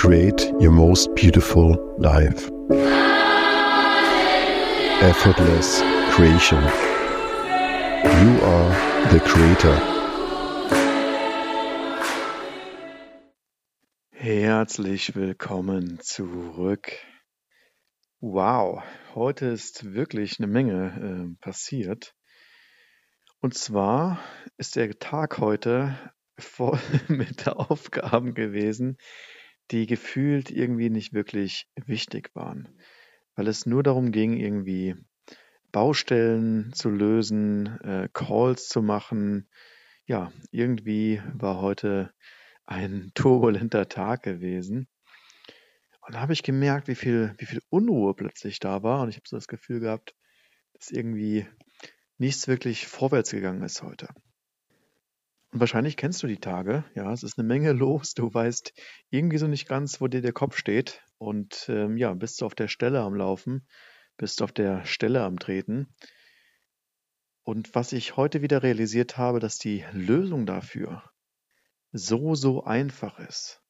create your most beautiful life. Effortless creation. You are the creator. Herzlich willkommen zurück. Wow, heute ist wirklich eine Menge äh, passiert. Und zwar ist der Tag heute voll mit Aufgaben gewesen, die gefühlt irgendwie nicht wirklich wichtig waren, weil es nur darum ging, irgendwie Baustellen zu lösen, äh, Calls zu machen. Ja, irgendwie war heute ein turbulenter Tag gewesen. Und da habe ich gemerkt, wie viel, wie viel Unruhe plötzlich da war. Und ich habe so das Gefühl gehabt, dass irgendwie nichts wirklich vorwärts gegangen ist heute. Und wahrscheinlich kennst du die Tage, ja, es ist eine Menge los. Du weißt irgendwie so nicht ganz, wo dir der Kopf steht. Und ähm, ja, bist du auf der Stelle am Laufen, bist du auf der Stelle am Treten. Und was ich heute wieder realisiert habe, dass die Lösung dafür so, so einfach ist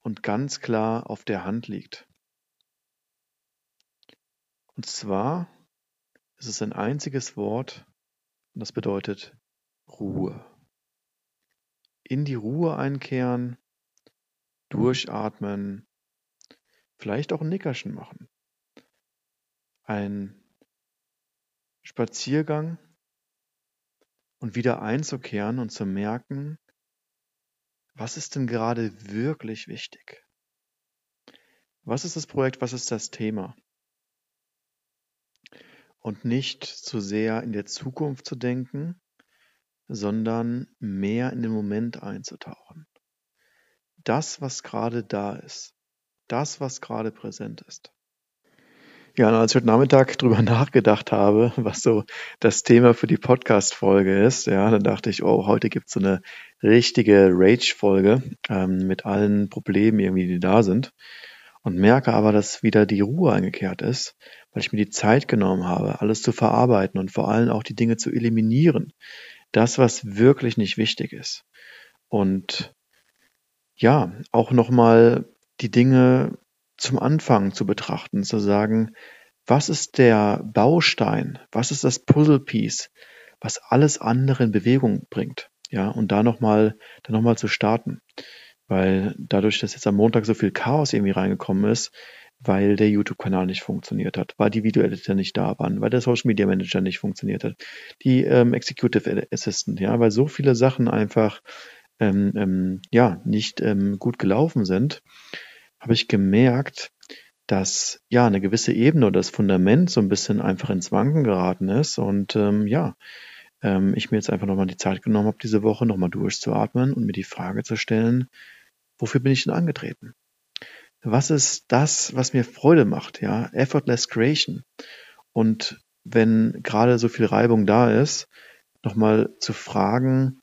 und ganz klar auf der Hand liegt. Und zwar ist es ein einziges Wort und das bedeutet Ruhe in die Ruhe einkehren, durchatmen, vielleicht auch ein Nickerchen machen. Ein Spaziergang und wieder einzukehren und zu merken, was ist denn gerade wirklich wichtig? Was ist das Projekt? Was ist das Thema? Und nicht zu sehr in der Zukunft zu denken, sondern mehr in den Moment einzutauchen. Das, was gerade da ist, das, was gerade präsent ist. Ja, und als ich heute Nachmittag drüber nachgedacht habe, was so das Thema für die Podcast-Folge ist, ja, dann dachte ich, oh, heute gibt's so eine richtige Rage-Folge ähm, mit allen Problemen irgendwie, die da sind. Und merke aber, dass wieder die Ruhe eingekehrt ist, weil ich mir die Zeit genommen habe, alles zu verarbeiten und vor allem auch die Dinge zu eliminieren, das, was wirklich nicht wichtig ist. Und ja, auch nochmal die Dinge zum Anfang zu betrachten, zu sagen, was ist der Baustein, was ist das Puzzlepiece, was alles andere in Bewegung bringt, ja, und da nochmal, da nochmal zu starten. Weil dadurch, dass jetzt am Montag so viel Chaos irgendwie reingekommen ist, weil der YouTube-Kanal nicht funktioniert hat, weil die Video-Editor nicht da waren, weil der Social-Media-Manager nicht funktioniert hat, die ähm, Executive Assistant, ja, weil so viele Sachen einfach ähm, ähm, ja nicht ähm, gut gelaufen sind, habe ich gemerkt, dass ja eine gewisse Ebene oder das Fundament so ein bisschen einfach ins Wanken geraten ist und ähm, ja, ähm, ich mir jetzt einfach nochmal die Zeit genommen habe, diese Woche nochmal durchzuatmen und mir die Frage zu stellen, wofür bin ich denn angetreten? Was ist das, was mir Freude macht, ja, effortless creation. Und wenn gerade so viel Reibung da ist, nochmal zu fragen,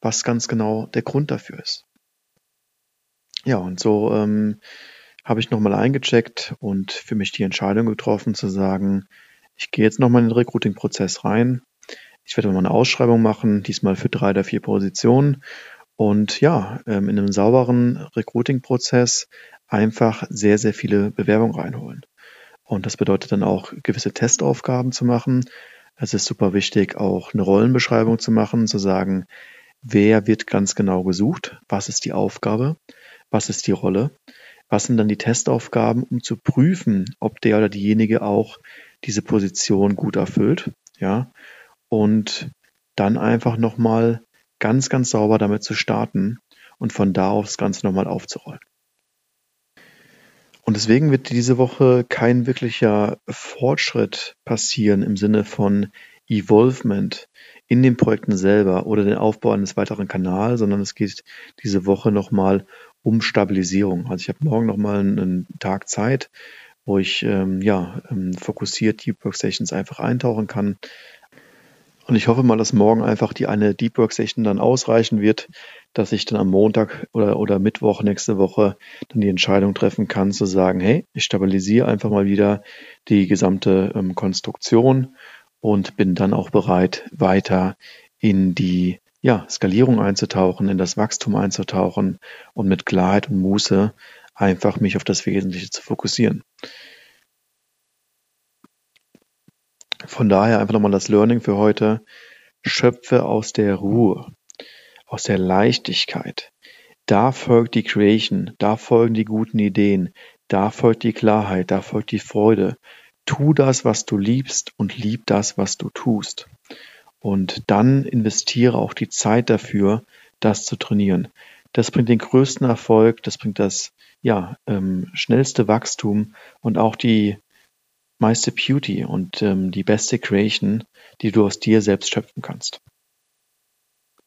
was ganz genau der Grund dafür ist. Ja, und so ähm, habe ich nochmal eingecheckt und für mich die Entscheidung getroffen zu sagen, ich gehe jetzt nochmal in den Recruiting-Prozess rein. Ich werde mal eine Ausschreibung machen, diesmal für drei oder vier Positionen. Und ja, ähm, in einem sauberen Recruiting-Prozess einfach sehr, sehr viele Bewerbungen reinholen. Und das bedeutet dann auch gewisse Testaufgaben zu machen. Es ist super wichtig, auch eine Rollenbeschreibung zu machen, zu sagen, wer wird ganz genau gesucht, was ist die Aufgabe, was ist die Rolle, was sind dann die Testaufgaben, um zu prüfen, ob der oder diejenige auch diese Position gut erfüllt, ja, und dann einfach nochmal ganz, ganz sauber damit zu starten und von da aus das Ganze nochmal aufzurollen. Und deswegen wird diese Woche kein wirklicher Fortschritt passieren im Sinne von Evolvement in den Projekten selber oder den Aufbau eines weiteren Kanals, sondern es geht diese Woche nochmal um Stabilisierung. Also ich habe morgen nochmal einen, Tag Zeit, wo ich ähm, ja ähm, fokussiert Deep Workstations einfach eintauchen kann, und ich hoffe mal, dass morgen einfach die eine Deep Work Session dann ausreichen wird, dass ich dann am Montag oder, oder Mittwoch nächste Woche dann die Entscheidung treffen kann, zu sagen, hey, ich stabilisiere einfach mal wieder die gesamte ähm, Konstruktion und bin dann auch bereit, weiter in die ja, Skalierung einzutauchen, in das Wachstum einzutauchen und mit Klarheit und Muße einfach mich auf das Wesentliche zu fokussieren. Von daher einfach nochmal das Learning für heute. Schöpfe aus der Ruhe, aus der Leichtigkeit. Da folgt die Creation, da folgen die guten Ideen, da folgt die Klarheit, da folgt die Freude. Tu das, was du liebst und lieb das, was du tust. Und dann investiere auch die Zeit dafür, das zu trainieren. Das bringt den größten Erfolg, das bringt das ja, ähm, schnellste Wachstum und auch die meiste Beauty und ähm, die beste Creation, die du aus dir selbst schöpfen kannst.